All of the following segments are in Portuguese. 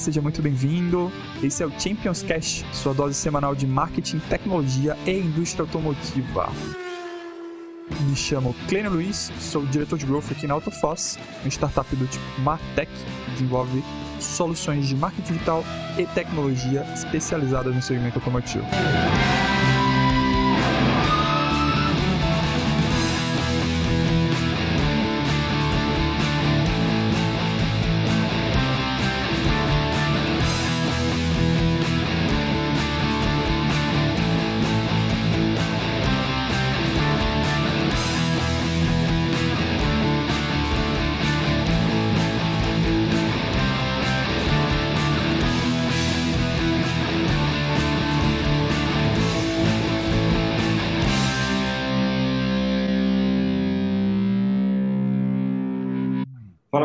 seja muito bem-vindo. Esse é o Champions Cash, sua dose semanal de marketing, tecnologia e indústria automotiva. Me chamo Clênio Luiz, sou diretor de growth aqui na Autofoss, uma startup do tipo Martech, que desenvolve soluções de marketing digital e tecnologia especializadas no segmento automotivo.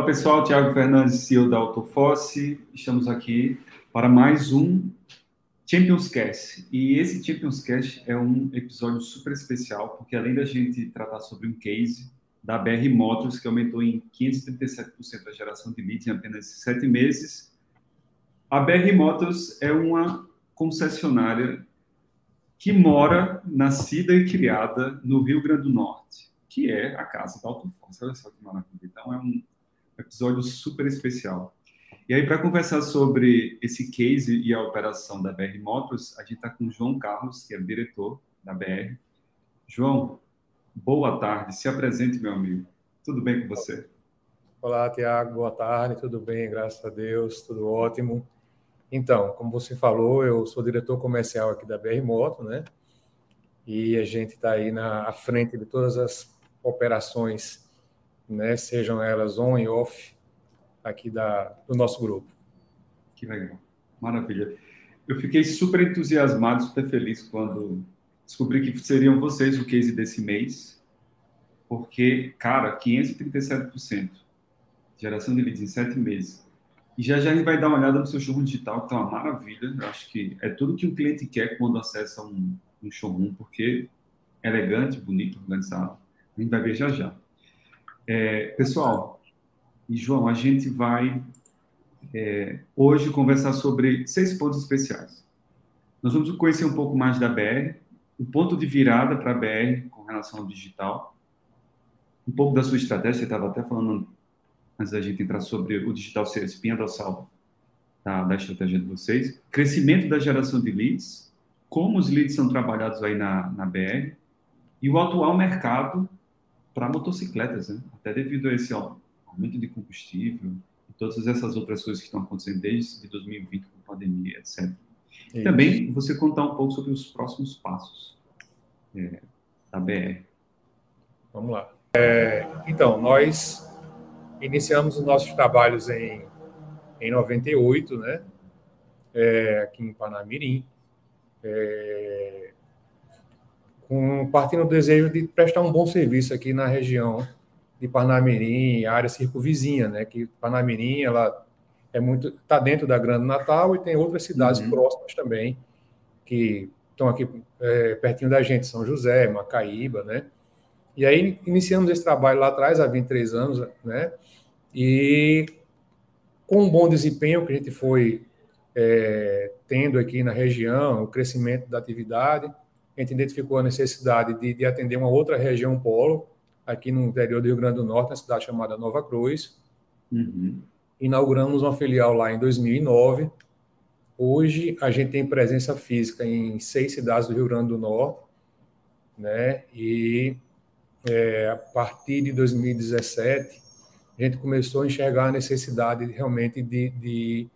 Pessoal, Tiago Fernandes, CEO da Autofosse. Estamos aqui para mais um Champions Cast. E esse Champions Cast é um episódio super especial, porque além da gente tratar sobre um case da BR Motors, que aumentou em 537% a geração de leads em apenas sete meses, a BR Motors é uma concessionária que mora, nascida e criada no Rio Grande do Norte, que é a casa da Autofosse. Olha só que maravilha. Então, é um episódio super especial. E aí, para conversar sobre esse case e a operação da BR Motors, a gente está com o João Carlos, que é diretor da BR. João, boa tarde. Se apresente, meu amigo. Tudo bem com você? Olá, Tiago. Boa tarde. Tudo bem? Graças a Deus. Tudo ótimo. Então, como você falou, eu sou diretor comercial aqui da BR Moto, né? E a gente está aí na à frente de todas as operações né, sejam elas on e off aqui da, do nosso grupo. Que legal, maravilha. Eu fiquei super entusiasmado, super feliz quando descobri que seriam vocês o case desse mês, porque, cara, 537% geração de leads em sete meses. E já já a gente vai dar uma olhada no seu showroom digital, que está uma maravilha. Eu acho que é tudo que um cliente quer quando acessa um, um showroom, porque é elegante, bonito, organizado. A gente vai ver já já. É, pessoal, e João, a gente vai é, hoje conversar sobre seis pontos especiais. Nós vamos conhecer um pouco mais da BR, o ponto de virada para a BR com relação ao digital, um pouco da sua estratégia, você estava até falando antes da gente entrar sobre o digital ser espinha dorsal da, da estratégia de vocês, crescimento da geração de leads, como os leads são trabalhados aí na, na BR, e o atual mercado para motocicletas, né? até devido a esse ó, aumento de combustível e todas essas outras coisas que estão acontecendo desde 2020 com a pandemia, etc. E também você contar um pouco sobre os próximos passos é, da BR. Vamos lá. É, então, nós iniciamos os nossos trabalhos em, em 98, né? É, aqui em Panamirim. É, com, partindo do desejo de prestar um bom serviço aqui na região de Parnamirim, área circunvizinha, né? Que Parnamirim, ela é muito está dentro da Grande Natal e tem outras cidades uhum. próximas também que estão aqui é, pertinho da gente, São José, Macaíba, né? E aí iniciamos esse trabalho lá atrás, há 23 anos, né? E com um bom desempenho que a gente foi é, tendo aqui na região, o crescimento da atividade, a gente identificou a necessidade de, de atender uma outra região polo, aqui no interior do Rio Grande do Norte, na cidade chamada Nova Cruz. Uhum. Inauguramos uma filial lá em 2009. Hoje a gente tem presença física em seis cidades do Rio Grande do Norte, né? E é, a partir de 2017 a gente começou a enxergar a necessidade realmente de, de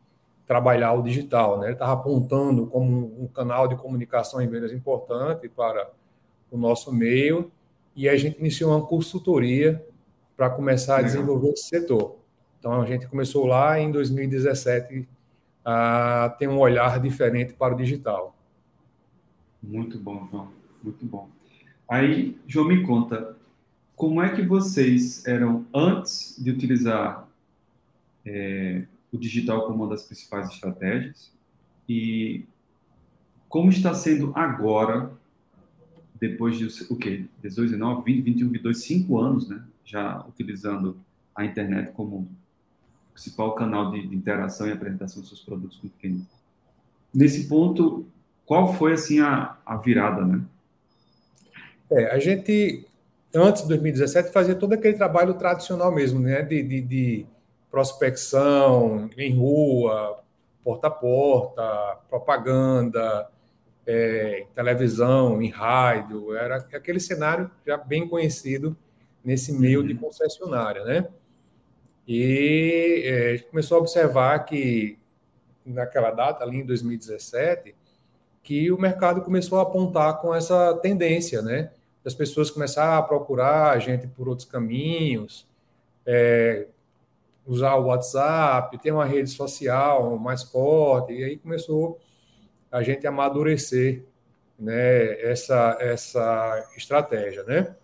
trabalhar o digital. Né? Ele estava apontando como um canal de comunicação e vendas importante para o nosso meio e a gente iniciou uma consultoria para começar a desenvolver esse setor. Então, a gente começou lá em 2017 a ter um olhar diferente para o digital. Muito bom, João. Muito bom. Aí, João, me conta, como é que vocês eram antes de utilizar é, o digital como uma das principais estratégias e como está sendo agora, depois de o quê? 18, 19, 20, 21, 22, 5 anos, né? Já utilizando a internet como principal canal de, de interação e apresentação dos seus produtos com o cliente. Nesse ponto, qual foi assim a, a virada, né? É, a gente antes de 2017 fazia todo aquele trabalho tradicional mesmo, né, de, de, de prospecção em rua, porta a porta, propaganda, é, televisão, em rádio, era aquele cenário já bem conhecido nesse meio de uhum. concessionária, né? E é, a gente começou a observar que naquela data, ali em 2017, que o mercado começou a apontar com essa tendência, né? As pessoas começaram a procurar a gente por outros caminhos, é, usar o WhatsApp, ter uma rede social mais forte, e aí começou a gente a amadurecer né, essa, essa estratégia, né?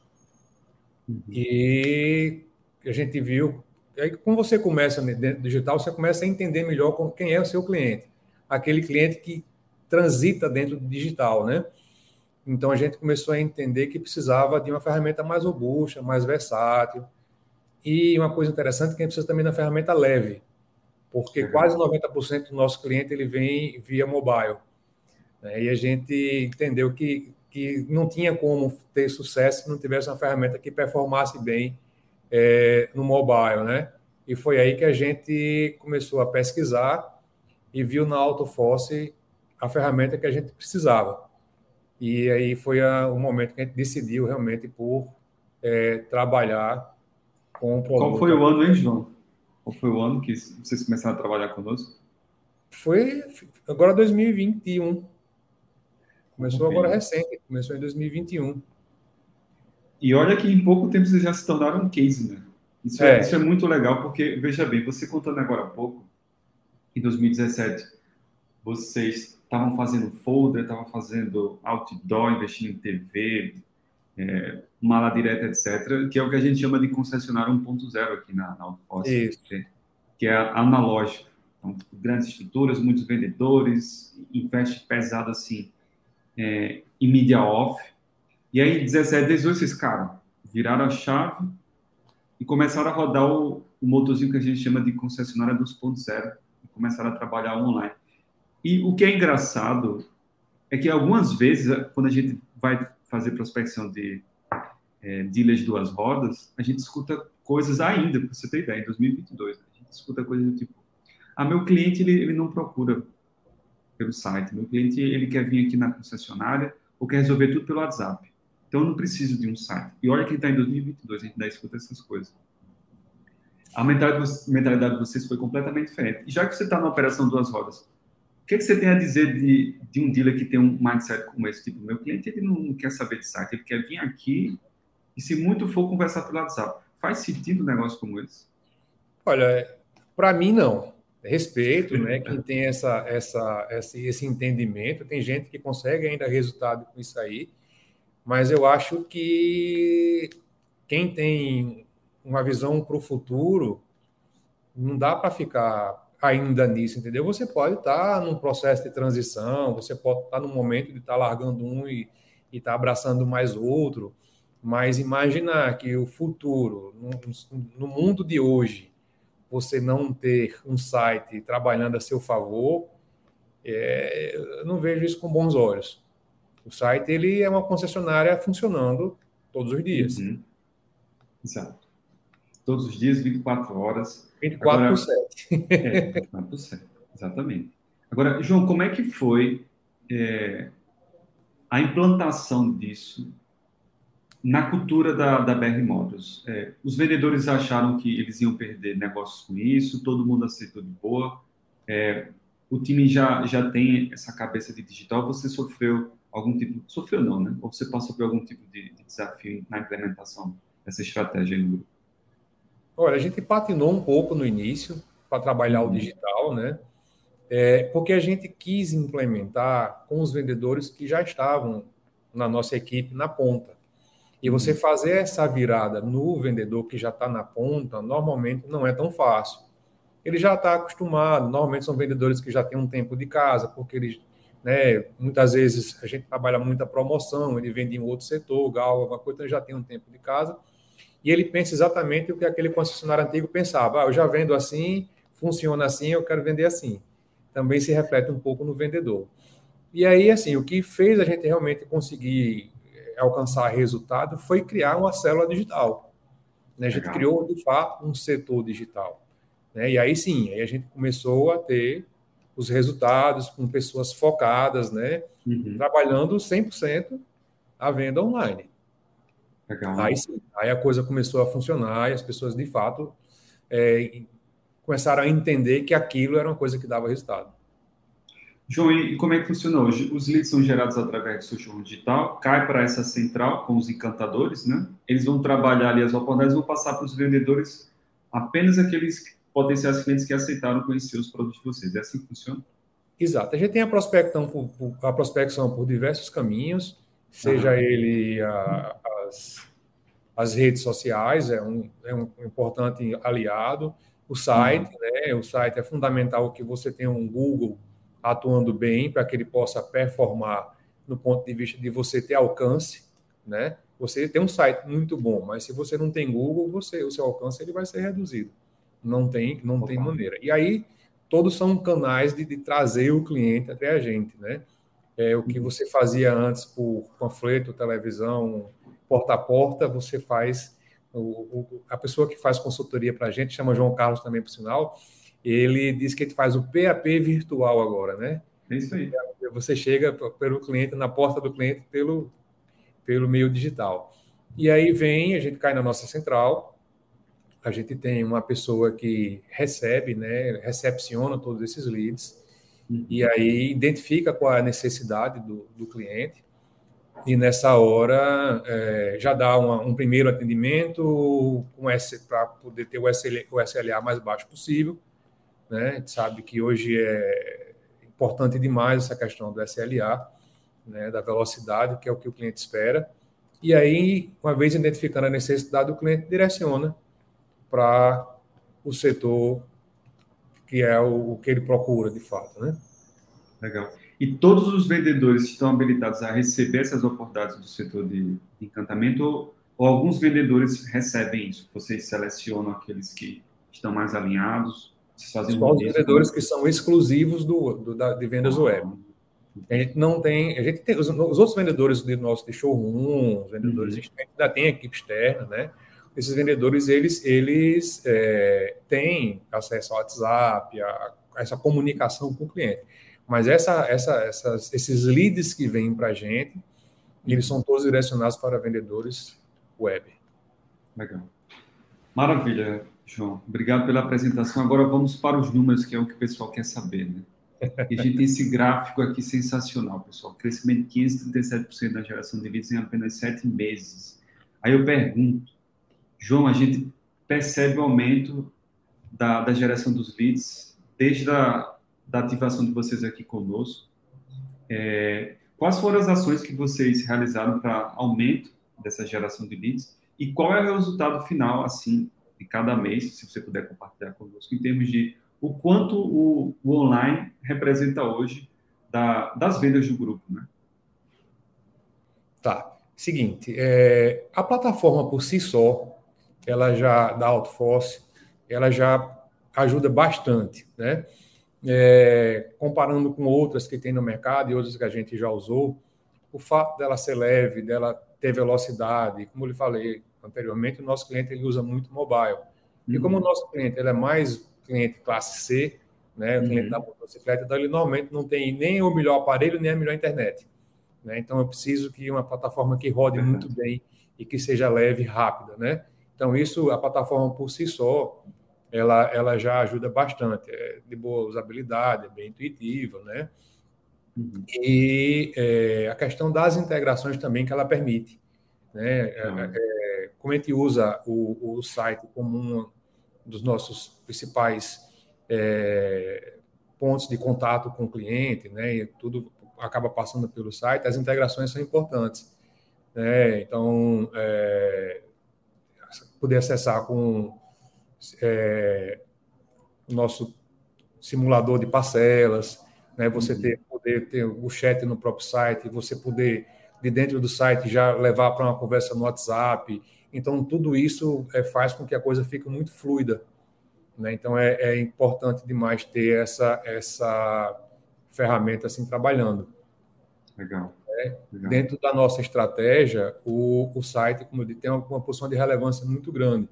Uhum. E a gente viu, aí quando você começa dentro do digital, você começa a entender melhor com quem é o seu cliente, aquele cliente que transita dentro do digital, né? Então a gente começou a entender que precisava de uma ferramenta mais robusta, mais versátil, e uma coisa interessante é que a gente precisa também da ferramenta leve, porque uhum. quase 90% do nosso cliente ele vem via mobile. Né? E a gente entendeu que, que não tinha como ter sucesso se não tivesse uma ferramenta que performasse bem é, no mobile, né? E foi aí que a gente começou a pesquisar e viu na AutoForce a ferramenta que a gente precisava. E aí foi a, o momento que a gente decidiu realmente por é, trabalhar com o produto. Qual foi o ano, hein, João? Qual foi o ano que vocês começaram a trabalhar conosco? Foi agora 2021. Começou agora recente, começou em 2021. E olha que em pouco tempo vocês já se tornaram um case, né? Isso é. é, isso é muito legal, porque, veja bem, você contando agora há pouco, em 2017, vocês estavam fazendo folder, estavam fazendo outdoor, investindo em TV, é, mala direta, etc., que é o que a gente chama de concessionário 1.0 aqui na, na Autopost, que, que é analógico. Então, grandes estruturas, muitos vendedores, investe pesado assim é, em mídia off. E aí, 17, 18, esses caras viraram a chave e começaram a rodar o, o motorzinho que a gente chama de concessionária 2.0 e começaram a trabalhar online. E o que é engraçado é que algumas vezes, quando a gente vai fazer prospecção de é, dealers de duas rodas, a gente escuta coisas ainda, para você ter ideia, em 2022, a gente escuta coisas do tipo, ah, meu cliente, ele, ele não procura pelo site, meu cliente, ele quer vir aqui na concessionária ou quer resolver tudo pelo WhatsApp. Então, eu não preciso de um site. E olha que está em 2022, a gente ainda escuta essas coisas. A mentalidade de vocês foi completamente diferente. E já que você está na operação duas rodas, o que, que, você tem a dizer de, de um dealer que tem um mindset como esse? Tipo, meu cliente ele não quer saber de site, ele quer vir aqui e, se muito for, conversar pelo WhatsApp. Faz sentido um negócio como esse? Olha, para mim, não. Respeito, né? Quem tem essa, essa, esse, esse entendimento. Tem gente que consegue ainda resultado com isso aí. Mas eu acho que quem tem uma visão para o futuro, não dá para ficar ainda nisso, entendeu? Você pode estar num processo de transição, você pode estar no momento de estar largando um e estar abraçando mais outro, mas imaginar que o futuro, no, no mundo de hoje, você não ter um site trabalhando a seu favor, é, eu não vejo isso com bons olhos. O site ele é uma concessionária funcionando todos os dias. Uhum. Exato. Todos os dias, 24 horas. 24 Agora, por 7. É, 24 por 7, exatamente. Agora, João, como é que foi é, a implantação disso na cultura da, da BR Motors? É, os vendedores acharam que eles iam perder negócios com isso, todo mundo aceitou de boa. É, o time já, já tem essa cabeça de digital. Você sofreu algum tipo... Sofreu não, né? Ou você passou por algum tipo de, de desafio na implementação dessa estratégia no grupo? Olha, a gente patinou um pouco no início para trabalhar o uhum. digital, né? É, porque a gente quis implementar com os vendedores que já estavam na nossa equipe na ponta. E você uhum. fazer essa virada no vendedor que já está na ponta, normalmente não é tão fácil. Ele já está acostumado, normalmente são vendedores que já têm um tempo de casa, porque eles, né, muitas vezes a gente trabalha muita promoção, ele vende em outro setor, gal, alguma coisa, então ele já tem um tempo de casa e ele pensa exatamente o que aquele concessionário antigo pensava. Ah, eu já vendo assim, funciona assim, eu quero vender assim. Também se reflete um pouco no vendedor. E aí, assim, o que fez a gente realmente conseguir eh, alcançar resultado foi criar uma célula digital. Né? A gente Legal. criou, de fato, um setor digital. Né? E aí sim, aí a gente começou a ter os resultados com pessoas focadas, né? Uhum. Trabalhando 100% a venda online. Legal. Aí sim, aí a coisa começou a funcionar e as pessoas, de fato, é, começaram a entender que aquilo era uma coisa que dava resultado. João, e como é que funciona hoje? Os leads são gerados através do social digital, cai para essa central com os encantadores, né? Eles vão trabalhar ali as oportunidades, vão passar para os vendedores apenas aqueles potenciais clientes que aceitaram conhecer os produtos de vocês. É assim que funciona? Exato. A gente tem a prospecção por, a prospecção por diversos caminhos, seja uhum. ele a, as, as redes sociais, é um, é um importante aliado, o site, uhum. né? O site é fundamental que você tenha um Google atuando bem para que ele possa performar no ponto de vista de você ter alcance, né? Você tem um site muito bom, mas se você não tem Google, você o seu alcance ele vai ser reduzido. Não tem, não Opa. tem maneira. E aí todos são canais de, de, trazer o cliente até a gente, né? É, o que uhum. você fazia antes por panfleto, televisão, porta a porta, você faz. O, o, a pessoa que faz consultoria para a gente, chama João Carlos também, por sinal, ele diz que a gente faz o PAP virtual agora, né? É isso aí. Você chega pelo cliente, na porta do cliente, pelo, pelo meio digital. E aí vem, a gente cai na nossa central, a gente tem uma pessoa que recebe, né, recepciona todos esses leads, uhum. e aí identifica qual é a necessidade do, do cliente, e nessa hora é, já dá uma, um primeiro atendimento para poder ter o SLA, o SLA mais baixo possível, né? A gente sabe que hoje é importante demais essa questão do SLA, né? da velocidade, que é o que o cliente espera. E aí, uma vez identificando a necessidade, o cliente direciona para o setor que é o, o, que ele procura de fato, né? Legal. E todos os vendedores estão habilitados a receber essas oportunidades do setor de encantamento ou, ou alguns vendedores recebem isso? Vocês selecionam aqueles que estão mais alinhados? Só os vendedores que são exclusivos do, do da, de vendas web. A gente não tem, a gente tem os, os outros vendedores de nosso de showroom, os vendedores uhum. ainda tem equipe externa, né? Esses vendedores eles eles é, têm acesso ao WhatsApp, a, a, essa comunicação com o cliente. Mas essa, essa, essas, esses leads que vêm para a gente, eles são todos direcionados para vendedores web. Legal. Maravilha. João, obrigado pela apresentação. Agora vamos para os números, que é o que o pessoal quer saber, né? E a gente tem esse gráfico aqui sensacional, pessoal. Crescimento de 537% da geração de leads em apenas sete meses. Aí eu pergunto, João, a gente percebe o aumento da, da geração dos leads desde a da ativação de vocês aqui conosco. É, quais foram as ações que vocês realizaram para aumento dessa geração de leads e qual é o resultado final, assim, de cada mês, se você puder compartilhar conosco, em termos de o quanto o, o online representa hoje da, das vendas do grupo, né? Tá. Seguinte, é, a plataforma por si só, ela já, da Outforce, ela já ajuda bastante, né? É, comparando com outras que tem no mercado e outras que a gente já usou, o fato dela ser leve, dela ter velocidade, como eu lhe falei, anteriormente, o nosso cliente ele usa muito mobile. E como o uhum. nosso cliente ele é mais cliente classe C, né, o cliente uhum. da motocicleta, então ele normalmente não tem nem o melhor aparelho, nem a melhor internet. Né? Então eu preciso que uma plataforma que rode uhum. muito bem e que seja leve e rápida, né? Então isso, a plataforma por si só, ela, ela já ajuda bastante, é de boa usabilidade, é bem intuitiva, né? Uhum. E é, a questão das integrações também que ela permite, né? Uhum. É, como a gente usa o, o site como um dos nossos principais é, pontos de contato com o cliente, né, e tudo acaba passando pelo site, as integrações são importantes. Né? Então, é, poder acessar com é, o nosso simulador de parcelas, né? você uhum. ter, poder ter o chat no próprio site, você poder, de dentro do site, já levar para uma conversa no WhatsApp, então, tudo isso é, faz com que a coisa fique muito fluida. Né? Então, é, é, importante demais ter essa, essa ferramenta assim trabalhando. Legal. É, Legal. Dentro da nossa estratégia, o, o site, como eu disse, tem uma, uma posição de relevância muito grande.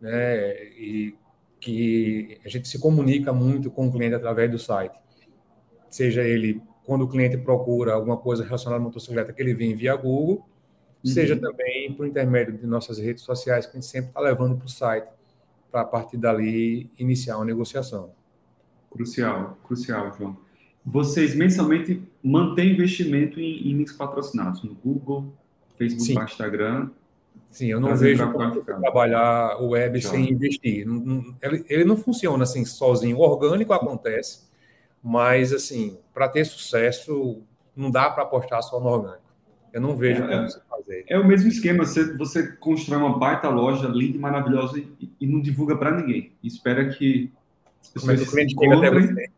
Né? E que a gente se comunica muito com o cliente através do site. Seja ele, quando o cliente procura alguma coisa relacionada à motocicleta, que ele vem via Google, uhum. seja também por intermédio de nossas redes sociais, que a gente sempre está levando para o site, para a partir dali iniciar uma negociação. Crucial, crucial, João. Vocês mensalmente mantêm investimento em, em links patrocinados no Google, Facebook, Sim. Instagram Sim, eu não vejo como trabalhar o web sem investir. Ele, ele não funciona assim sozinho. O orgânico acontece, mas assim, para ter sucesso, não dá para apostar só no orgânico. Eu não vejo é, como você fazer. É o mesmo esquema. Você, você constrói uma baita loja linda e maravilhosa e, e não divulga para ninguém. E espera que as pessoas o cliente encontrem.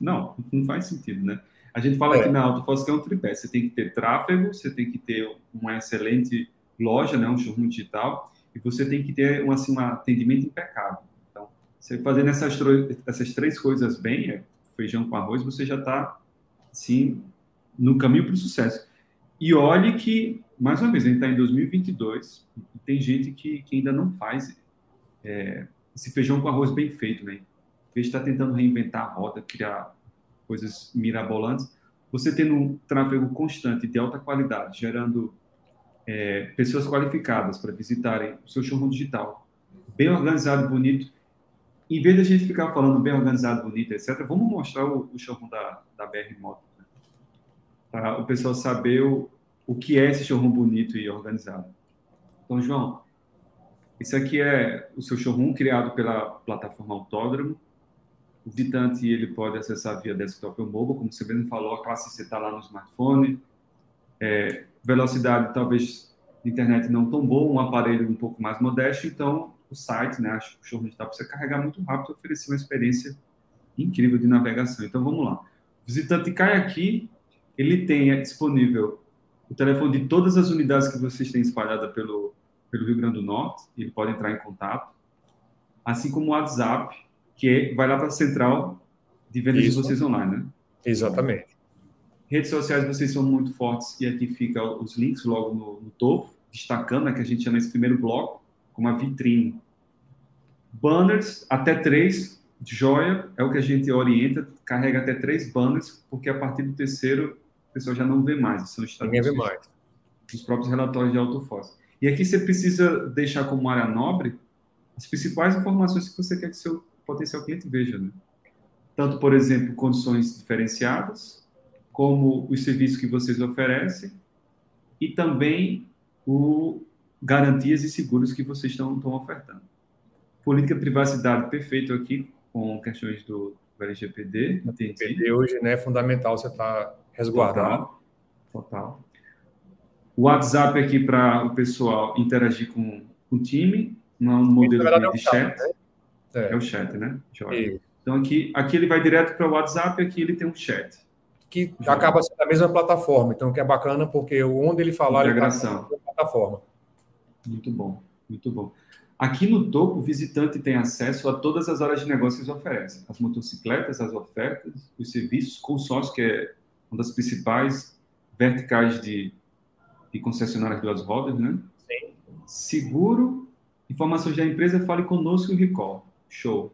Não, não faz sentido, né? A gente fala é. aqui na AutoFoz que é um tripé. Você tem que ter tráfego, você tem que ter uma excelente loja, né, um showroom digital, e você tem que ter um, assim, um atendimento impecável. Então, você fazendo essas, essas três coisas bem, é, feijão com arroz, você já está, assim, no caminho para o sucesso. E olhe que, mais uma vez, a gente está em 2022 e tem gente que, que ainda não faz é, esse feijão com arroz bem feito, né? Em vez de estar tá tentando reinventar a roda, criar coisas mirabolantes, você tendo um tráfego constante de alta qualidade, gerando é, pessoas qualificadas para visitarem o seu showroom digital, bem organizado, bonito. Em vez de a gente ficar falando bem organizado, bonito, etc., vamos mostrar o, o showroom da, da BR Moto, né? para o pessoal saber o, o que é esse showroom bonito e organizado. Então, João, esse aqui é o seu showroom criado pela plataforma Autódromo. O visitante ele pode acessar via desktop ou mobile, como você mesmo falou, a classe C está lá no smartphone. É, velocidade talvez de internet não tão boa, um aparelho um pouco mais modesto, então o site, né, o showroom digital precisa carregar muito rápido e oferecer uma experiência incrível de navegação. Então vamos lá. O visitante cai aqui, ele tem disponível o telefone de todas as unidades que vocês têm espalhada pelo, pelo Rio Grande do Norte, ele pode entrar em contato, assim como o WhatsApp, que é, vai lá para a central de vendas Isso. de vocês online, né? Exatamente. Redes sociais vocês são muito fortes e aqui fica os links logo no, no topo, destacando, né, que a gente chama esse primeiro bloco como a vitrine. Banners, até três, joia, é o que a gente orienta, carrega até três banners, porque a partir do terceiro o pessoal já não vê mais, são mais. Os próprios relatórios de autofós. E aqui você precisa deixar como área nobre as principais informações que você quer que seu potencial cliente veja. Né? Tanto, por exemplo, condições diferenciadas, como os serviços que vocês oferecem e também o garantias e seguros que vocês estão, estão ofertando. Política de privacidade perfeito aqui com questões do, LGPD. LGPD hoje né, é fundamental você estar tá resguardado. Total, total. O WhatsApp aqui para o pessoal interagir com, com o time, não é um modelo de, é chat. Né? É. é. o chat, né? Então aqui, aqui ele vai direto para o WhatsApp, aqui ele tem um chat que acaba sendo a mesma plataforma. Então, que é bacana, porque onde ele falar, Integração. ele está plataforma. Muito bom, muito bom. Aqui no topo, o visitante tem acesso a todas as áreas de negócio que eles oferecem. As motocicletas, as ofertas, os serviços, consórcio, que é uma das principais verticais de, de concessionárias de duas rodas, né? Sim. Seguro, informações da empresa, fale conosco e recall. Show.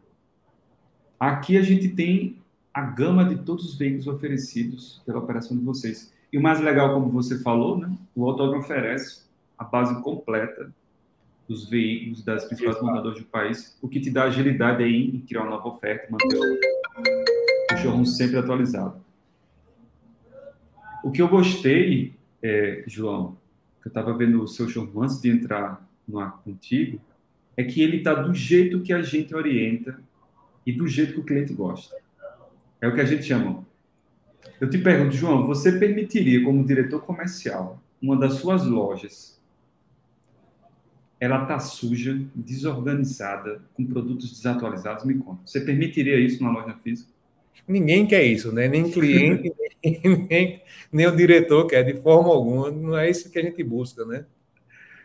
Aqui a gente tem a gama de todos os veículos oferecidos pela operação de vocês. E o mais legal, como você falou, né, o autódromo oferece a base completa dos veículos das principais montadoras do país, o que te dá agilidade aí em criar uma nova oferta manter o showroom sempre atualizado. O que eu gostei, é, João, que eu estava vendo o seu showroom antes de entrar no ar contigo, é que ele está do jeito que a gente orienta e do jeito que o cliente gosta. É o que a gente chama. Eu te pergunto, João, você permitiria, como diretor comercial, uma das suas lojas, ela tá suja, desorganizada, com produtos desatualizados? Me conta. Você permitiria isso na loja física? Ninguém quer isso, né? Nem cliente, nem, nem, nem, o diretor quer, de forma alguma. Não é isso que a gente busca, né?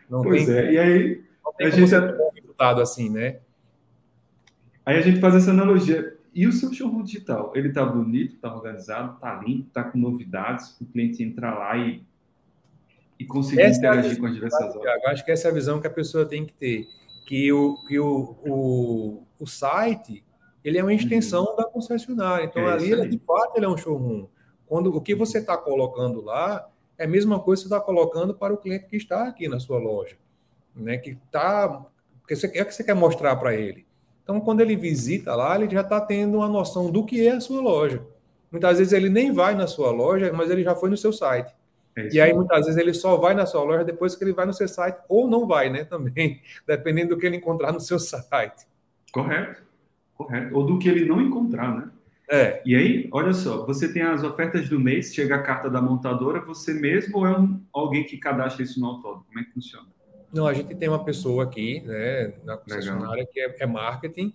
Não pois tem, é, e aí a gente... resultado assim, né? Aí a gente faz essa analogia. E o seu showroom digital? Ele está bonito, está organizado, está limpo, está com novidades, o cliente entrar lá e, e conseguir essa interagir é com as diversas horas. Acho que essa é a visão que a pessoa tem que ter. Que o, que o, o, o site ele é uma extensão uhum. da concessionária. Então, é ali, ele, de fato, ele é um showroom. Quando o que você está colocando lá é a mesma coisa que você está colocando para o cliente que está aqui na sua loja, né? Que está, que você é que você quer mostrar para ele. Então, quando ele visita lá, ele já está tendo uma noção do que é a sua loja. Muitas vezes ele nem vai na sua loja, mas ele já foi no seu site. É e aí, muitas vezes, ele só vai na sua loja depois que ele vai no seu site, ou não vai, né? Também, dependendo do que ele encontrar no seu site. Correto, correto. Ou do que ele não encontrar, né? É. E aí, olha só, você tem as ofertas do mês, chega a carta da montadora, você mesmo ou é um, alguém que cadastra isso no autódromo? Como é que funciona? Não, a gente tem uma pessoa aqui, né, na concessionária, que é, é, marketing,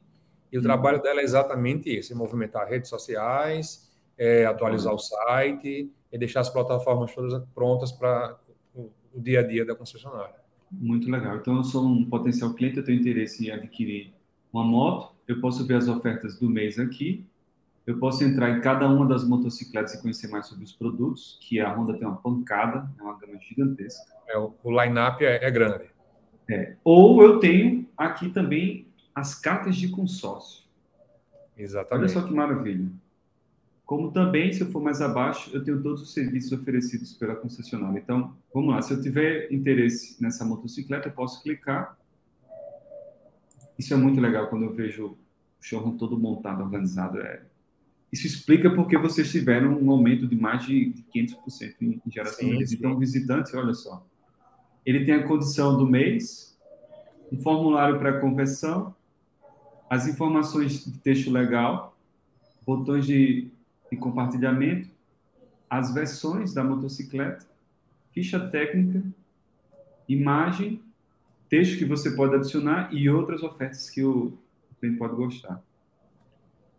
e o hum. trabalho dela é exatamente esse: movimentar redes sociais, é, atualizar hum. o site e deixar as plataformas todas prontas para o, o dia a dia da concessionária. Muito legal. Então, eu sou um potencial cliente, eu tenho interesse em adquirir uma moto, eu posso ver as ofertas do mês aqui, eu posso entrar em cada uma das motocicletas e conhecer mais sobre os produtos, que a Honda tem uma pancada, é uma gama gigantesca. É, o line-up é, é, grande. É. Ou eu tenho aqui também as cartas de consórcio. Exatamente. Olha só que maravilha. Como também, se eu for mais abaixo, eu tenho todos os serviços oferecidos pela concessionária. Então, vamos lá. Se eu tiver interesse nessa motocicleta, eu posso clicar. Isso é muito legal quando eu vejo o showroom todo montado, organizado. É isso explica porque vocês tiveram um aumento de mais de 500% em geração sim, de leads. Então, o visitante, olha só, ele tem a condição do mês, um formulário para conversão, as informações de texto legal, botões de, de compartilhamento, as versões da motocicleta, ficha técnica, imagem, texto que você pode adicionar e outras ofertas que o cliente pode gostar.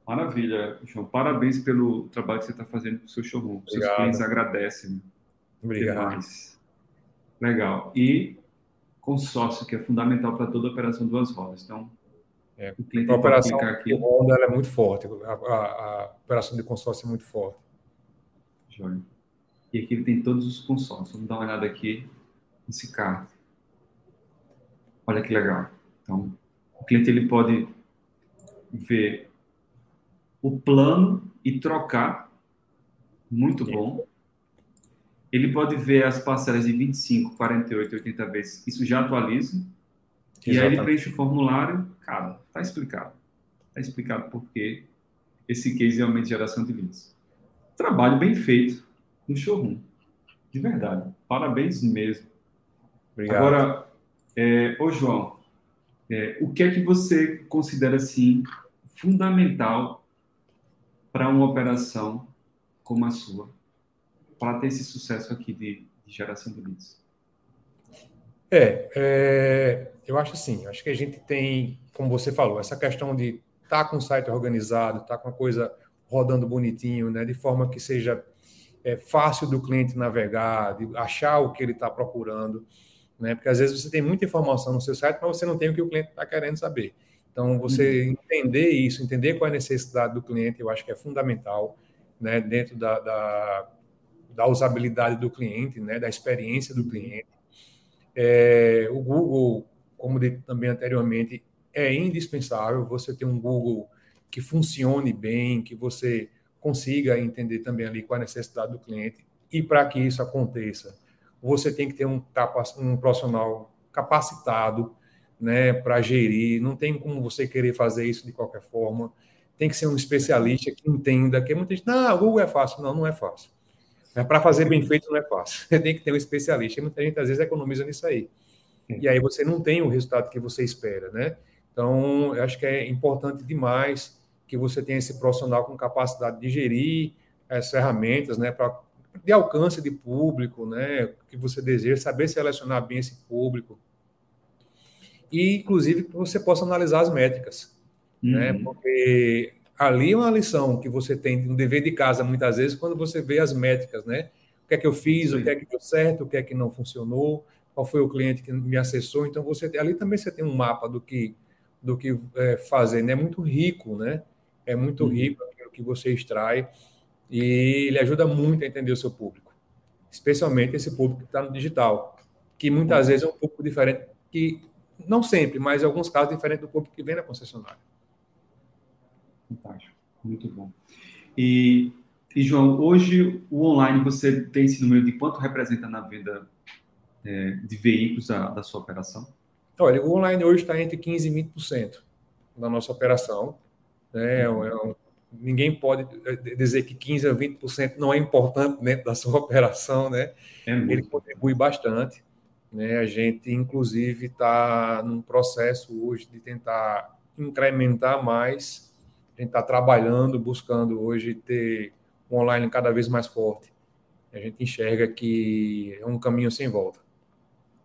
Maravilha, João. Parabéns pelo trabalho que você está fazendo com o seu showroom. Obrigado. Seus clientes agradecem. Obrigado. Demais. Legal. E consórcio, que é fundamental para toda operação duas rodas. Então, é, o cliente a operação aqui. Honda é muito forte. A, a, a, operação de consórcio é muito forte. Joia. E aqui ele tem todos os consórcios. Vamos dar uma olhada aqui nesse carro. Olha que legal. Então, o cliente ele pode ver o plano e trocar. Muito bom. Ele pode ver as parcelas de 25, 48, 80 vezes. Isso já atualiza. Exatamente. E aí ele preenche o formulário. Cara, tá explicado. Tá explicado por que esse case é aumento de geração de leads. Trabalho bem feito no showroom. De verdade. Parabéns mesmo. Obrigado. Agora, é, ô João, é, o que é que você considera assim fundamental para uma operação como a sua, para ter esse sucesso aqui de, de geração de leads? É, é, eu acho assim, acho que a gente tem, como você falou, essa questão de estar tá com o site organizado, estar tá com a coisa rodando bonitinho, né, de forma que seja é, fácil do cliente navegar, de achar o que ele está procurando, né, porque às vezes você tem muita informação no seu site, mas você não tem o que o cliente está querendo saber. Então, você uhum. entender isso, entender qual é a necessidade do cliente, eu acho que é fundamental, né, dentro da, da, da usabilidade do cliente, né, da experiência do cliente. É, o Google, como dito também anteriormente, é indispensável você ter um Google que funcione bem, que você consiga entender também ali qual é a necessidade do cliente. E para que isso aconteça, você tem que ter um, um profissional capacitado, né, para gerir. Não tem como você querer fazer isso de qualquer forma. Tem que ser um especialista que entenda que muita gente, não, o Google é fácil. Não, não é fácil. É, para fazer bem feito não é fácil. tem que ter um especialista. E muita gente às vezes economiza nisso aí. E aí você não tem o resultado que você espera, né? Então, eu acho que é importante demais que você tenha esse profissional com capacidade de gerir as ferramentas, né, para de alcance de público, né, que você deseja, saber selecionar bem esse público, e, inclusive, que você possa analisar as métricas. Né? Uhum. Né? Porque ali é uma lição que você tem, um dever de casa, muitas vezes, quando você vê as métricas, né? O que é que eu fiz, Sim. o que é que deu certo, o que é que não funcionou, qual foi o cliente que me acessou. Então, você ali também você tem um mapa do que do que é, fazendo. É muito rico, né? É muito uhum. rico aquilo que você extrai e ele ajuda muito a entender o seu público, especialmente esse público que está no digital, que muitas vezes é um pouco diferente, que não sempre, mas em alguns casos diferente do público que vem na concessionária. Fantástico, muito bom. E, e João, hoje o online você tem esse número de quanto representa na venda é, de veículos da, da sua operação? Olha, o online hoje está entre 15% e 20% da nossa operação. Né? É um, ninguém pode eh, dizer que 15% a 20% não é importante dentro da sua operação, né? É Ele contribui bastante. Né? A gente, inclusive, está num processo hoje de tentar incrementar mais. A gente está trabalhando, buscando hoje ter um online cada vez mais forte. A gente enxerga que é um caminho sem volta.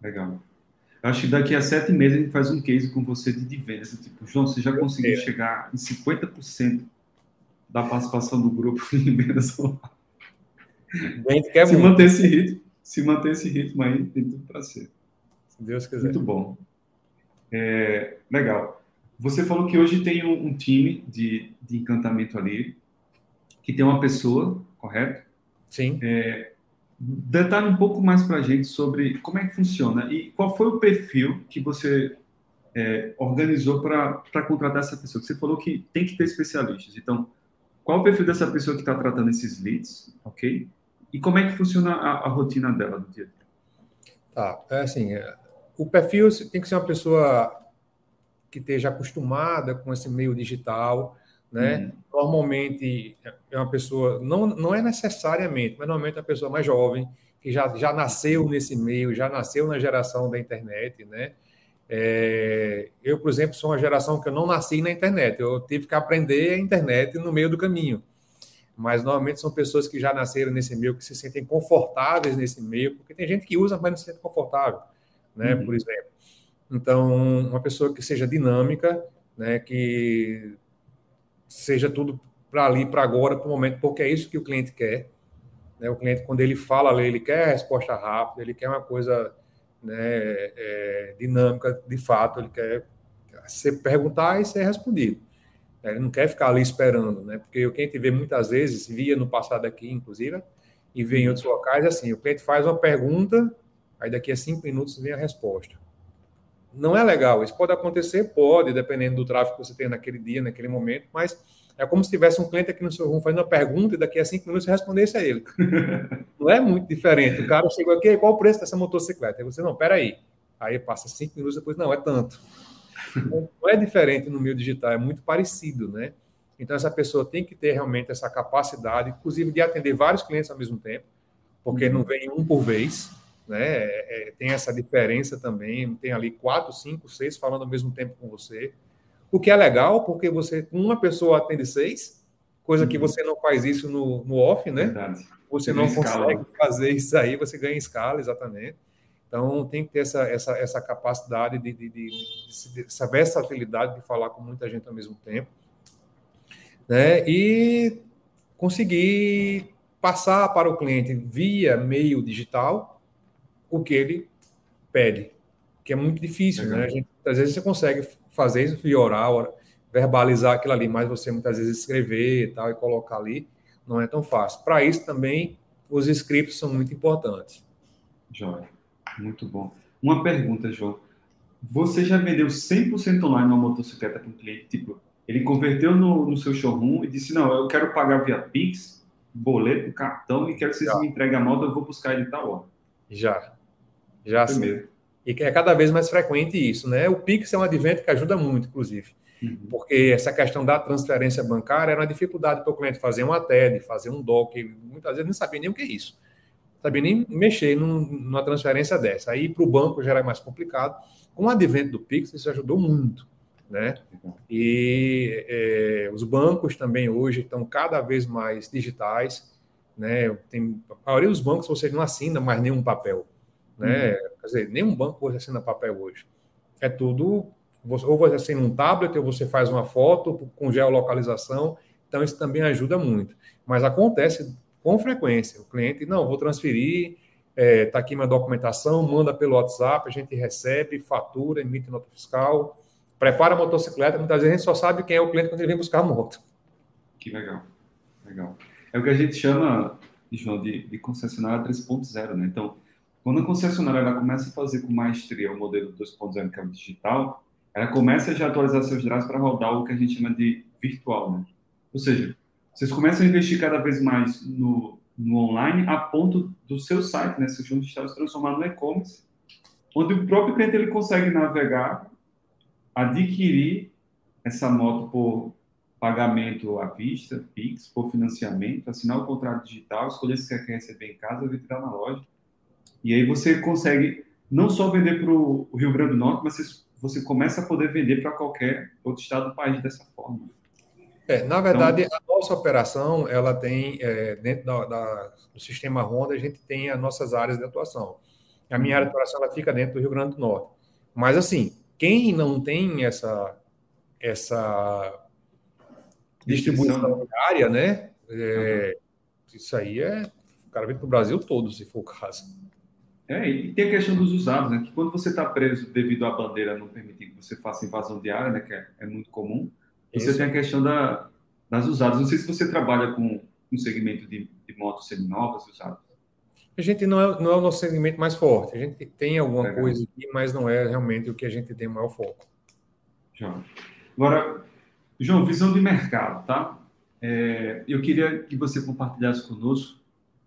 Legal. Acho que daqui a sete meses a gente faz um case com você de vendas. Tipo, João, você já conseguiu chegar em 50% da participação do grupo em vendas se manter esse ritmo, se manter esse ritmo aí, tem tudo para ser. Se Deus quiser. Muito bom. É, legal. Você falou que hoje tem um, um time de, de encantamento ali, que tem uma pessoa, correto? Sim. É, detalhe um pouco mais para a gente sobre como é que funciona e qual foi o perfil que você é, organizou para contratar essa pessoa. Você falou que tem que ter especialistas. Então, qual o perfil dessa pessoa que está tratando esses leads, ok? E como é que funciona a, a rotina dela do dia? Tá, é assim, é, o perfil tem que ser uma pessoa que esteja acostumada com esse meio digital, né? Uhum. Normalmente é uma pessoa, não, não é necessariamente, mas normalmente é uma pessoa mais jovem, que já, já nasceu nesse meio, já nasceu na geração da internet, né? É, eu, por exemplo, sou uma geração que eu não nasci na internet, eu tive que aprender a internet no meio do caminho. Mas normalmente são pessoas que já nasceram nesse meio, que se sentem confortáveis nesse meio, porque tem gente que usa, mas não se sente confortável, né? Uhum. Por exemplo. Então, uma pessoa que seja dinâmica, né? Que seja tudo para ali, para agora, para o momento, porque é isso que o cliente quer. Né? O cliente, quando ele fala, ele quer a resposta rápida, ele quer uma coisa né, é, dinâmica, de fato, ele quer você perguntar e ser respondido. Ele não quer ficar ali esperando, né? Porque o cliente vê muitas vezes, via no passado aqui, inclusive, e vê em outros locais, assim, o cliente faz uma pergunta, aí daqui a cinco minutos vem a resposta. Não é legal. Isso pode acontecer? Pode, dependendo do tráfego que você tem naquele dia, naquele momento, mas é como se tivesse um cliente aqui no seu room fazendo uma pergunta e daqui a cinco minutos você respondesse a ele. não é muito diferente. O cara chegou aqui, qual o preço dessa motocicleta? Aí você, não, peraí. Aí passa cinco minutos depois, não, é tanto. Não é diferente no meio digital, é muito parecido, né? Então, essa pessoa tem que ter realmente essa capacidade, inclusive, de atender vários clientes ao mesmo tempo, porque não vem um por vez, né? É, é, tem essa diferença também, tem ali quatro, cinco, seis falando ao mesmo tempo com você, o que é legal, porque você, uma pessoa atende seis, coisa que uhum. você não faz isso no, no off, né? Verdade. Você não consegue escala. fazer isso aí, você ganha escala, exatamente. Então, tem que ter essa, essa, essa capacidade de, de, de, de, essa versatilidade de falar com muita gente ao mesmo tempo, né? E conseguir passar para o cliente via meio digital o que ele pede, que é muito difícil, né? Legal. né? Gente, às vezes você consegue fazer isso via oral, verbalizar aquilo ali, mas você muitas vezes escrever e tal e colocar ali não é tão fácil. Para isso também os scripts são muito importantes. Jóia, muito bom. Uma pergunta, João. Você já vendeu 100% online uma motocicleta para um cliente? Tipo, ele converteu no, no, seu showroom e disse: Não, eu quero pagar via Pix, boleto, cartão e quero que vocês já. me entreguem a moto, eu vou buscar ele tal hora. Já. Já sim. E que é cada vez mais frequente isso, né? O Pix é um advento que ajuda muito, inclusive. Uhum. Porque essa questão da transferência bancária era uma dificuldade para o cliente fazer uma TED, fazer um DOC, muitas vezes não sabia nem o que é isso. Sabia nem mexer num, numa transferência dessa. Aí para o banco já era mais complicado. Com o advento do Pix, isso ajudou muito. Né? E é, os bancos também hoje estão cada vez mais digitais. Né? Tem, a maioria dos bancos você não assina mais nenhum papel. Né? Uhum. Quer dizer, nenhum banco hoje assina papel hoje. É tudo ou você assina um tablet, ou você faz uma foto com geolocalização. Então, isso também ajuda muito. Mas acontece com frequência. O cliente, não, vou transferir, está é, tá aqui minha documentação, manda pelo WhatsApp, a gente recebe, fatura, emite nota fiscal, prepara a motocicleta, muitas vezes a gente só sabe quem é o cliente quando ele vem buscar a moto. Que legal, legal. É o que a gente chama, João, de, de concessionária 3.0, né? Então, quando a concessionária ela começa a fazer com maestria o modelo 2.0, que é o digital, ela começa já a atualizar seus drives para rodar o que a gente chama de virtual, né? Ou seja, vocês começam a investir cada vez mais no, no online a ponto do seu site, né, seu digital se transformar no e-commerce, onde o próprio cliente ele consegue navegar, adquirir essa moto por pagamento à vista, Pix, por financiamento, assinar o contrato digital, escolher se quer receber em casa ou retirar na loja. E aí você consegue não só vender para o Rio Grande do Norte, mas você, você começa a poder vender para qualquer outro estado do país dessa forma. É, na verdade, então, a nossa operação, ela tem, é, dentro da, da, do sistema Honda, a gente tem as nossas áreas de atuação. A minha área de atuação, ela fica dentro do Rio Grande do Norte. Mas, assim, quem não tem essa, essa distribuição área, né? É, uhum. Isso aí é. O cara vem para o Brasil todo, se for o caso. É, e tem a questão dos usados, né? Que quando você está preso devido à bandeira não permitir que você faça invasão de área, né? Que é, é muito comum você Isso. tem a questão da, das usadas. Não sei se você trabalha com um segmento de, de motos seminovas usadas. A gente não é, não é o nosso segmento mais forte. A gente tem alguma Legal. coisa aqui, mas não é realmente o que a gente tem maior foco. João. Agora, João, visão de mercado, tá? É, eu queria que você compartilhasse conosco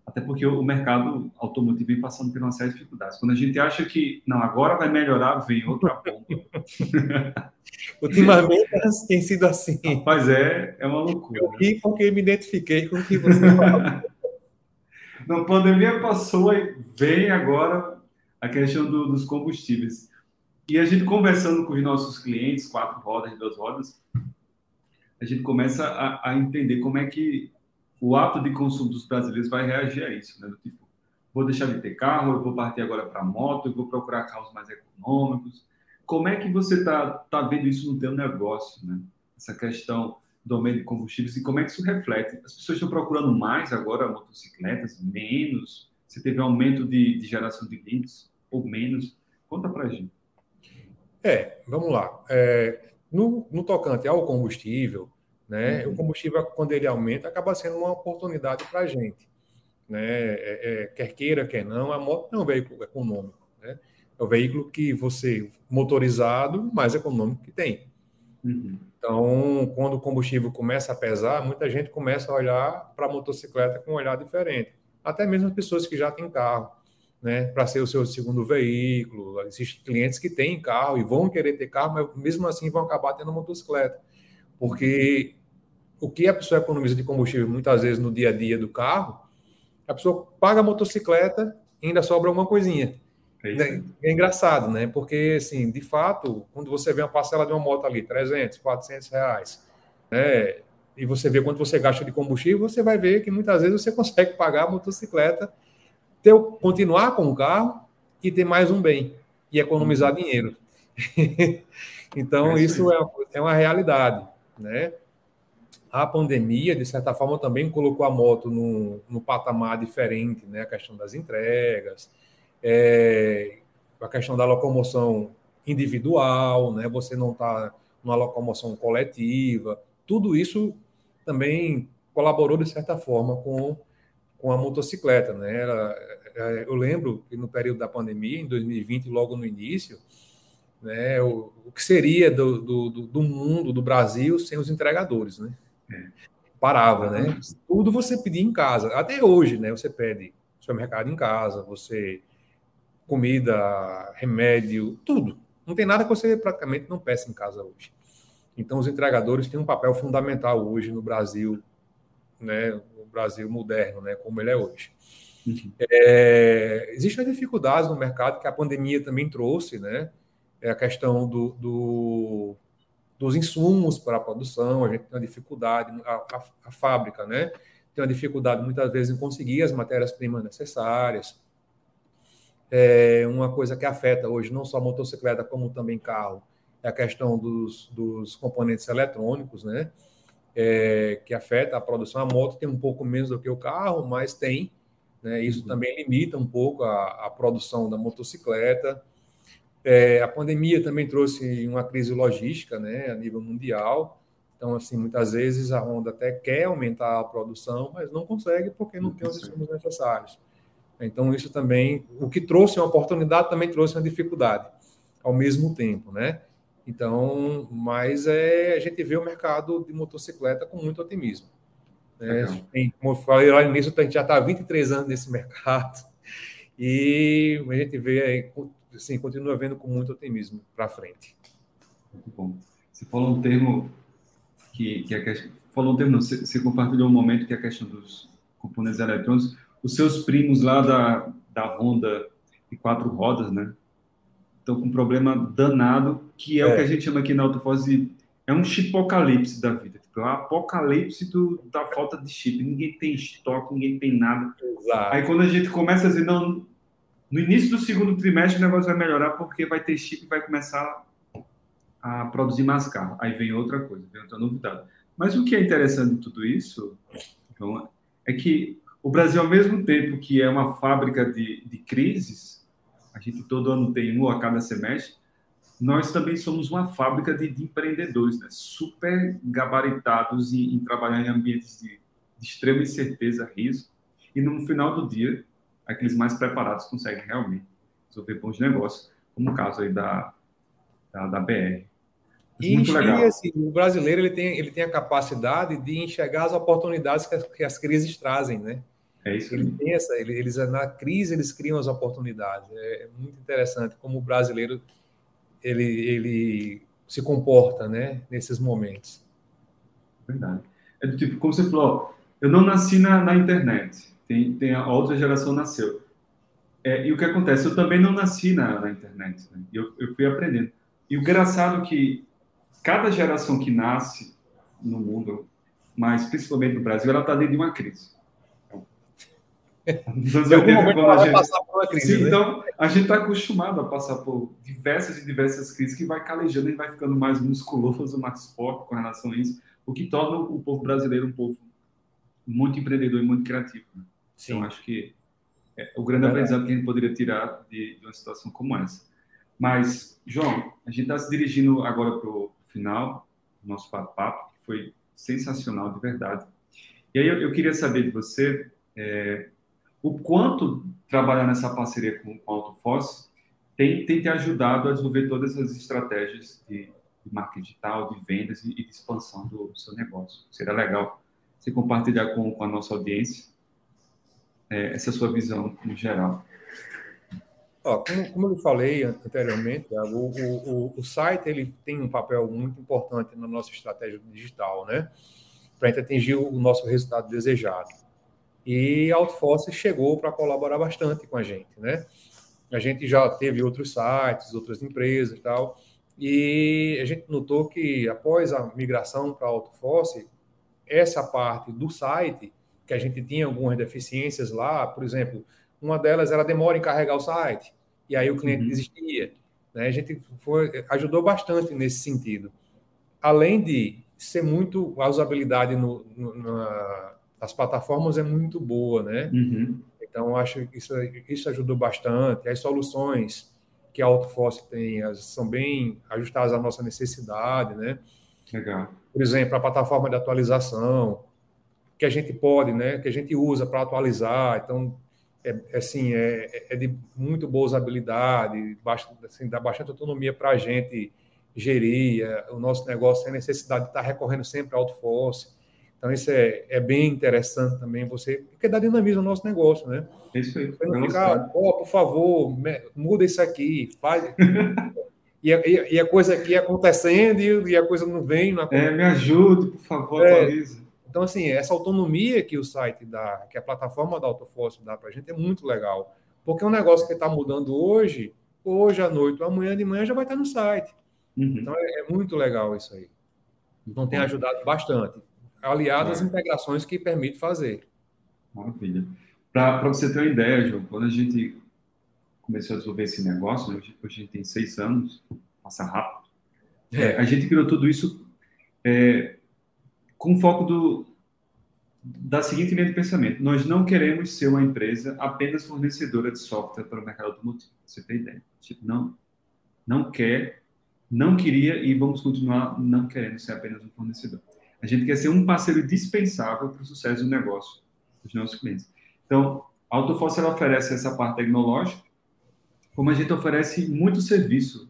até porque o mercado automotivo vem passando por uma série de dificuldades. Quando a gente acha que, não, agora vai melhorar, vem outra ponta. Ultimamente tem sido assim. Mas é, é uma loucura. Eu ri porque me identifiquei com o que você falou. Não, pandemia passou e vem agora a questão do, dos combustíveis. E a gente conversando com os nossos clientes, quatro rodas, duas rodas, a gente começa a, a entender como é que o hábito de consumo dos brasileiros vai reagir a isso, né? Do tipo, vou deixar de ter carro, eu vou partir agora para moto, eu vou procurar carros mais econômicos. Como é que você está tá vendo isso no teu negócio, né? Essa questão do aumento de combustíveis e como é que isso reflete? As pessoas estão procurando mais agora motocicletas, menos? Você teve um aumento de, de geração de leads ou menos? Conta para gente. É, vamos lá. É, no, no tocante ao combustível, né? Uhum. O combustível, quando ele aumenta, acaba sendo uma oportunidade para a gente. Né? É, é, quer queira, quer não, a moto é um veículo econômico. Né? É o veículo que você, motorizado, mais econômico que tem. Uhum. Então, quando o combustível começa a pesar, muita gente começa a olhar para a motocicleta com um olhar diferente. Até mesmo as pessoas que já têm carro, né, para ser o seu segundo veículo. Existem clientes que têm carro e vão querer ter carro, mas mesmo assim vão acabar tendo motocicleta. Porque o que a pessoa economiza de combustível muitas vezes no dia a dia do carro, a pessoa paga a motocicleta e ainda sobra alguma coisinha. É, é, é, engraçado, né? Porque, assim, de fato, quando você vê uma parcela de uma moto ali, 300, 400 reais, né? E você vê quanto você gasta de combustível, você vai ver que muitas vezes você consegue pagar a motocicleta, ter, continuar com o carro e ter mais um bem e economizar uhum. dinheiro. então, é isso é, é uma realidade, né? a pandemia, de certa forma, também colocou a moto no, no patamar diferente, né? A questão das entregas, é, a questão da locomoção individual, né? Você não está numa locomoção coletiva, tudo isso também colaborou de certa forma com, com a motocicleta, né? Era, é, eu lembro que no período da pandemia, em 2020, logo no início, né, o, o que seria do, do, do mundo, do Brasil, sem os entregadores, né? Parava, né? Tudo você pedia em casa. Até hoje, né? Você pede supermercado em casa, você comida, remédio, tudo. Não tem nada que você praticamente não peça em casa hoje. Então, os entregadores têm um papel fundamental hoje no Brasil, né? No Brasil moderno, né? Como ele é hoje. Uhum. É, existem dificuldades no mercado que a pandemia também trouxe, né? É a questão do, do dos insumos para a produção, a gente tem uma dificuldade, a, a, a fábrica, né? Tem uma dificuldade muitas vezes em conseguir as matérias-primas necessárias. É uma coisa que afeta hoje não só a motocicleta, como também carro, é a questão dos, dos componentes eletrônicos, né? É, que afeta a produção. A moto tem um pouco menos do que o carro, mas tem. Né? Isso uhum. também limita um pouco a, a produção da motocicleta. É, a pandemia também trouxe uma crise logística, né, a nível mundial. Então, assim, muitas vezes a Honda até quer aumentar a produção, mas não consegue porque não, não tem os insumos necessários. Então, isso também, o que trouxe uma oportunidade, também trouxe uma dificuldade ao mesmo tempo, né? Então, mas é, a gente vê o mercado de motocicleta com muito otimismo. Né? Tem, como eu falei lá no início, a gente já está há 23 anos nesse mercado e a gente vê, assim, continua vendo com muito otimismo para frente. Muito bom. Você falou um termo que, que a questão, falou um termo, não, você, você compartilhou um momento que é a questão dos componentes eletrônicos os seus primos lá da, da Honda de quatro rodas, né? Estão com um problema danado, que é, é, o que a gente chama aqui na Autofoz de é um chipocalipse da vida. Tipo, é um apocalipse do, da falta de chip. Ninguém tem estoque, ninguém tem nada. Exato. Aí quando a gente começa a dizer, não, no início do segundo trimestre o negócio vai melhorar porque vai ter chip e vai começar a produzir mais carro. Aí vem outra coisa, vem outra novidade. Mas o que é interessante de tudo isso, então, é que o Brasil, ao mesmo tempo que é uma fábrica de, de crises, a gente todo ano tem um a cada semestre, nós também somos uma fábrica de, de empreendedores, né? super gabaritados em, em, trabalhar em ambientes de, de extrema incerteza, risco, e no final do dia, aqueles mais preparados conseguem realmente resolver bons negócios, como o caso aí da, da, da BR. E, Muito legal. assim, o brasileiro ele tem, ele tem a capacidade de enxergar as oportunidades que as, que as crises trazem, né? É isso. Ele tem essa, eles na crise eles criam as oportunidades. É muito interessante como o brasileiro ele, ele se comporta, né, nesses momentos. Verdade. É do tipo, como você falou, eu não nasci na, na internet. Tem, tem a outra geração nasceu. É, e o que acontece? Eu também não nasci na, na internet. Né? Eu, eu fui aprendendo. E o engraçado é que cada geração que nasce no mundo, mas principalmente no Brasil, ela está dentro de uma crise. Nos anos 80, quando a gente... passar por uma crise, Sim, né? Então, a gente está acostumado a passar por diversas e diversas crises que vai calejando e vai ficando mais musculoso, mais forte com relação a isso, o que torna o povo brasileiro um povo muito empreendedor e muito criativo. Né? Então, acho que é o grande é aprendizado que a gente poderia tirar de, de uma situação como essa. Mas, João, a gente está se dirigindo agora para o final do nosso papo, que foi sensacional, de verdade. E aí eu, eu queria saber de você é, o quanto trabalhar nessa parceria com, com a Autofoss tem, tem te ajudado a desenvolver todas as estratégias de, de marketing digital, de vendas e, e de expansão do, do, seu negócio. Seria legal você compartilhar com, com a nossa audiência é, essa sua visão em geral. Ó, como, como, eu falei anteriormente, o, o, o, site ele tem um papel muito importante na nossa estratégia digital, né? Para atingir o nosso resultado desejado. E a Outforce chegou para colaborar bastante com a gente, né? A gente já teve outros sites, outras empresas e tal, e a gente notou que após a migração para a Autoforce, essa parte do site, que a gente tinha algumas deficiências lá, por exemplo, uma delas era demora em carregar o site, e aí o cliente uhum. desistia. Né? A gente foi, ajudou bastante nesse sentido. Além de ser muito a usabilidade no, no, na, das plataformas é muito boa, né? Uhum. Então, acho que isso, isso ajudou bastante. As soluções que a AutoForce tem são bem ajustadas à nossa necessidade, né? Legal. Por exemplo, a plataforma de atualização, que a gente pode, né? Que a gente usa para atualizar. Então, é, é, assim, é, é de muito boa usabilidade, assim, dá bastante autonomia para a gente gerir é, o nosso negócio sem necessidade de estar recorrendo sempre à AutoForce. Então, isso é, é bem interessante também, você, porque dá dinamismo ao nosso negócio, né? Isso aí. Você não ficar, oh, por favor, muda isso aqui, faz. e, a, e, a, coisa aqui acontecendo e, a coisa não vem. Não é, me ajude, por favor, é, atualize. Então, assim, essa autonomia que o site dá, que a plataforma da Autoforce dá para a gente é muito legal. Porque é um negócio que está mudando hoje, hoje à noite, amanhã de manhã já vai estar no site. Uhum. Então, é, é, muito legal isso aí. Então, tem ajudado bastante aliado às integrações que permite fazer. Maravilha. Para você ter uma ideia, João, quando a gente começou a desenvolver esse negócio, hoje, hoje a gente tem seis anos, passa rápido, é. É, a gente criou tudo isso é, com foco do, da seguinte linha de pensamento: nós não queremos ser uma empresa apenas fornecedora de software para o mercado automotivo. Você tem ideia? Tipo, não. não quer, não queria e vamos continuar não querendo ser apenas um fornecedor. A gente quer ser um parceiro dispensável para o sucesso do negócio dos nossos clientes. Então, a Autoforce ela oferece essa parte tecnológica, como a gente oferece muito serviço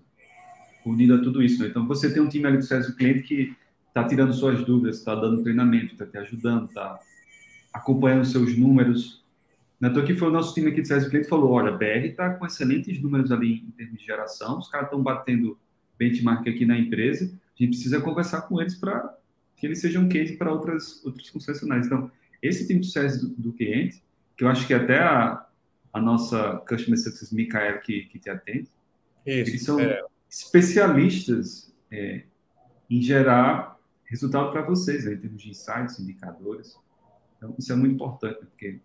unido a tudo isso. Né? Então, você tem um time ali do sucesso do cliente que está tirando suas dúvidas, está dando treinamento, está te ajudando, está acompanhando seus números. Na toa que foi o nosso time aqui sucesso do cliente falou, olha, BR está com excelentes números ali em termos de geração, os caras estão batendo benchmark aqui na empresa, a gente precisa conversar com eles para que eles sejam um case para outras, outras concessionárias. Então, esse time de sucesso do, do, cliente, que eu acho que até a, a nossa Customer Success Mikael que, que te atende, Isso, eles são é. especialistas é, em gerar resultado para vocês, né, em termos de insights, indicadores. Então, isso é muito importante, porque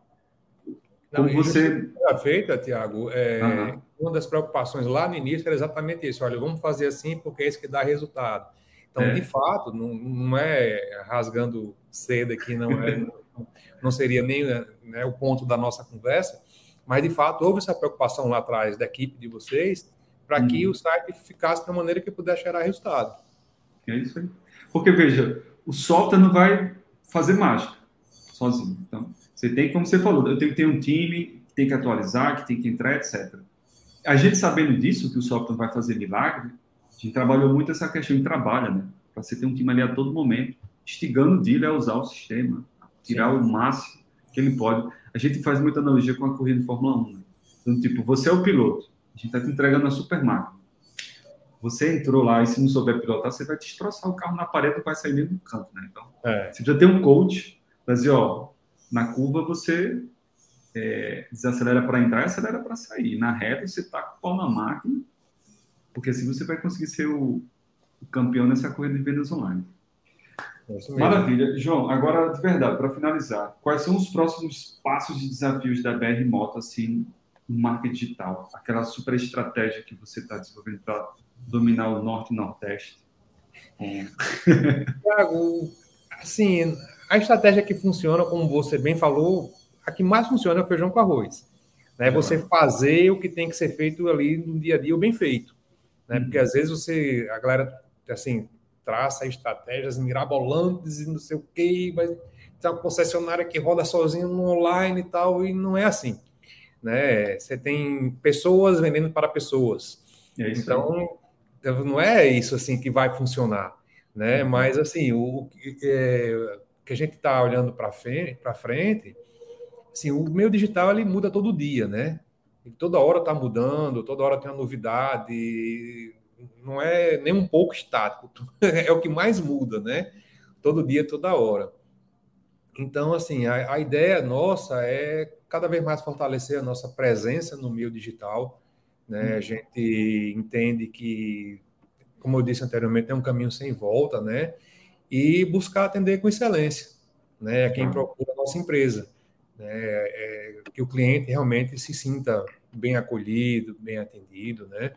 como Não, você feita, Tiago, é, uhum. uma das preocupações lá no início era exatamente isso. Olha, vamos fazer assim porque é isso que dá resultado. Então, é. de fato, não, não, é rasgando seda aqui, não é, não seria nem né, o ponto da nossa conversa, mas de fato houve essa preocupação lá atrás da equipe de vocês para uhum. que o site ficasse de uma maneira que pudesse gerar resultado. É isso aí. Porque veja, o software não vai fazer mágica sozinho. Então, você tem, como você falou, eu tenho que ter um time que tem que atualizar, que tem que entrar, etc. A gente sabendo disso, que o software vai fazer milagre, a gente trabalhou muito essa questão de trabalho, né? Para você ter um time ali a todo momento, instigando o dealer a usar o sistema, tirar Sim. o máximo que ele pode. A gente faz muita analogia com a corrida de Fórmula 1. Né? Então, tipo, você é o piloto, a gente está te entregando a super máquina. Você entrou lá e se não souber pilotar, você vai destroçar o carro na parede e vai sair mesmo do canto, né? Então, é. você já tem um coach para dizer, ó, na curva você é, desacelera para entrar e acelera para sair. Na reta você tá com o pau na máquina, porque assim você vai conseguir ser o, o campeão nessa corrida de vendas online. É Maravilha. João, agora de verdade, para finalizar, quais são os próximos passos e desafios da BR Moto assim, no marketing digital? Aquela super estratégia que você está desenvolvendo para dominar o Norte e Nordeste? É. Tiago, assim, a estratégia que funciona, como você bem falou, a que mais funciona é o feijão com arroz. Né? Você fazer o que tem que ser feito ali no dia a dia, o bem feito. Né? Porque às vezes você, a galera, assim, traça estratégias mirabolantes e não sei o quê, vai ter uma concessionária que roda sozinho no online e tal, e não é assim. Né? Você tem pessoas vendendo para pessoas. É então, não é isso assim que vai funcionar. Né? Uhum. Mas, assim, o, é, que a gente está olhando para frente, frente, assim, o meio digital ele muda todo dia, né? Ele toda hora está mudando, toda hora tem uma novidade, não é nem um pouco estático, é o que mais muda, né? Todo dia, toda hora. Então, assim, a, a ideia nossa é cada vez mais fortalecer a nossa presença no meio digital. Né? A uhum. gente entende que, como eu disse anteriormente, é um caminho sem volta, né? E buscar atender com excelência, né? A quem procura a nossa empresa. Né? É, que o cliente realmente se sinta bem acolhido, bem atendido, né?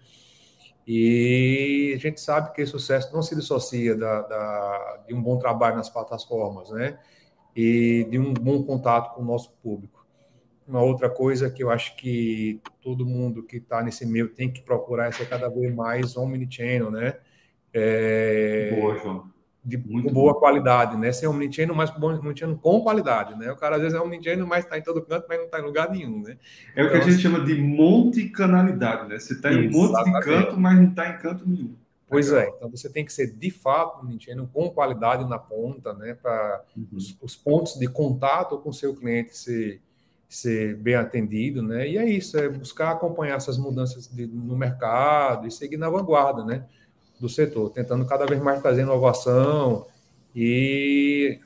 E a gente sabe que sucesso não se dissocia da, da, de um bom trabalho nas plataformas, né? E de um bom contato com o nosso público. Uma outra coisa que eu acho que todo mundo que está nesse meio tem que procurar é ser cada vez mais omnichannel, né? É... Boa, João de Muito boa bom. qualidade, né? Ser omnichannel, mas omnichannel com qualidade, né? O cara às vezes é omnichannel, mas está em todo canto, mas não está em lugar nenhum, né? É o que a então, gente chama de multicanalidade, né? Você está em um monte de canto, mas não está em canto nenhum. Pois é, então você tem que ser de fato omnichannel com qualidade na ponta, né? Para uhum. os, os, pontos de contato com o seu cliente ser, ser bem atendido, né? E é isso, é buscar acompanhar essas mudanças de, no mercado e seguir na vanguarda, né? do setor, tentando cada vez mais trazer inovação e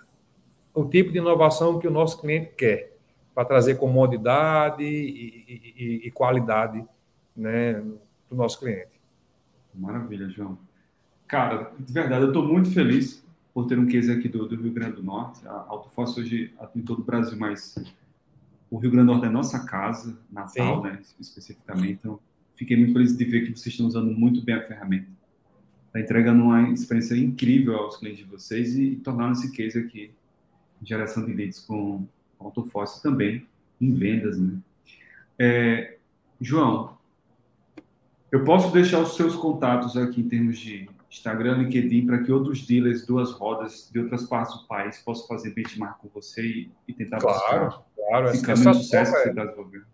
o tipo de inovação que o nosso cliente quer, para trazer comodidade e, e, e qualidade né, do nosso cliente. Maravilha, João. Cara, de verdade, eu estou muito feliz por ter um case aqui do, do Rio Grande do Norte. A Autofosso hoje em todo o Brasil, mas o Rio Grande do Norte é nossa casa, Natal, Sim. né, especificamente. Então, fiquei muito feliz de ver que vocês estão usando muito bem a ferramenta está entregando uma experiência incrível aos clientes de vocês e, e tornando esse case aqui geração de leads com AutoForce também em vendas, né? É, João, Eu posso deixar os seus contatos aqui em termos de Instagram, LinkedIn, para que outros dealers, duas rodas de outras partes do país possam fazer benchmark com você e, e tentar claro, buscar claro. Essa, essa troca, está desenvolvendo.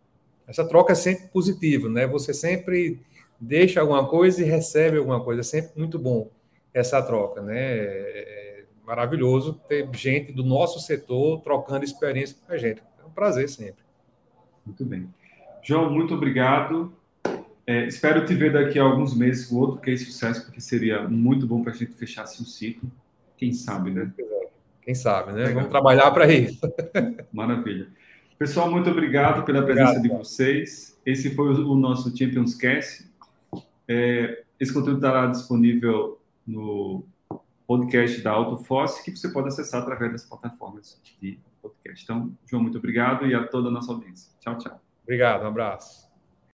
essa troca é sempre positiva, né? Você sempre deixa alguma coisa e recebe alguma coisa. É sempre muito bom essa troca, né? É maravilhoso ter gente do nosso setor trocando experiência com a gente. É um prazer sempre. Muito bem. João, muito obrigado. É, espero te ver daqui a alguns meses com outro case sucesso, porque seria muito bom para a gente fechar assim um ciclo. Quem sabe, né? Quem sabe, né? Legal. Vamos trabalhar para isso. Maravilha. Pessoal, muito obrigado pela presença Obrigado, de cara. vocês. Esse foi o, o nosso Champions Cast. É, esse conteúdo estará disponível no podcast da AutoForce, que você pode acessar através das plataformas de podcast. Então, João, muito obrigado e a toda a nossa audiência. Tchau, tchau. Obrigado, um abraço.